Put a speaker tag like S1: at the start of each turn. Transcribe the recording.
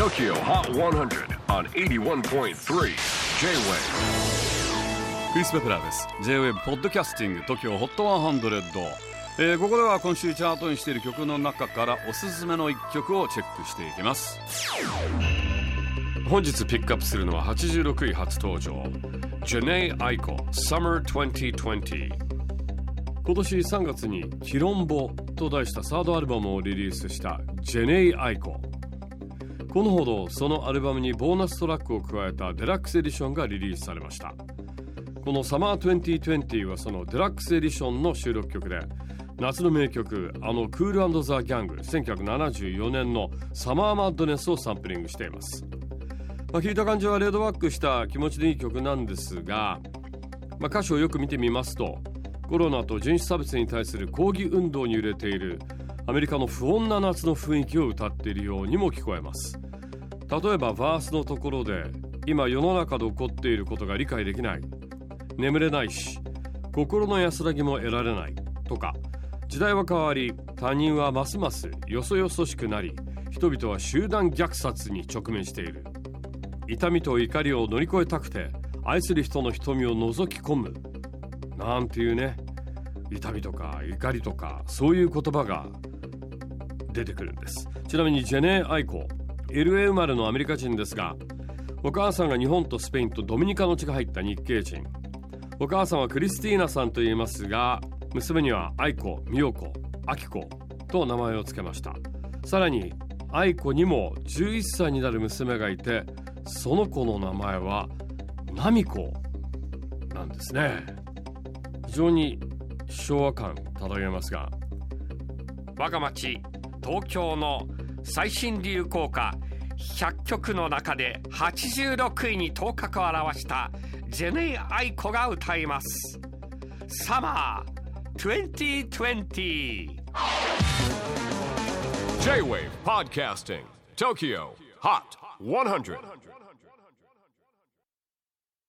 S1: TOKYO HOT 100 on 81.3 J-WAVE.
S2: クリス・ペプラーです。J-WAVE ポッドキャスティング TOKYO HOT 100、えー、ここでは今週チャートインしている曲の中からおすすめの一曲をチェックしていきます。本日ピックアップするのは86位初登場。 Jhené Aiko Summer 2020今年3月に「 Chilombo」と題したサードアルバムをリリースしたジェネイ・アイコこのほどそのアルバムにボーナストラックを加えたデラックスエディションがリリースされました。この「サマー2020」はそのデラックスエディションの収録曲で夏の名曲あの Kool & the Gang 1974年の「 Summer Madness」をサンプリングしています、まあ、聞いた感じはレイドバックした気持ちのいい曲なんですが、まあ、歌詞をよく見てみますとコロナと人種差別に対する抗議運動に揺れているアメリカの不穏な夏の雰囲気を歌っているようにも聞こえます。例えばバースのところで今世の中で起こっていることが理解できない。眠れないし心の安らぎも得られない。とか時代は変わり他人はますますよそよそしくなり人々は集団虐殺に直面している。痛みと怒りを乗り越えたくて愛する人の瞳を覗き込む。なんていうね。痛みとか怒りとかそういう言葉が出てくるんです。ちなみにジェネイ・アイコ LA 生まれのアメリカ人ですがお母さんが日本とスペインとドミニカの血が入った日系人。お母さんはクリスティーナさんと言いますが娘には愛子美代子明子と名前を付けました。さらに愛子にも11歳になる娘がいてその子の名前はナミコなんですね。非常に昭和感漂いますが我が町東京の最新流行歌100曲の中で86位に頭角を現したジェネイ・アイコが歌います。 Summer 2020
S1: J-WAVE PODCASTING TOKYO HOT 100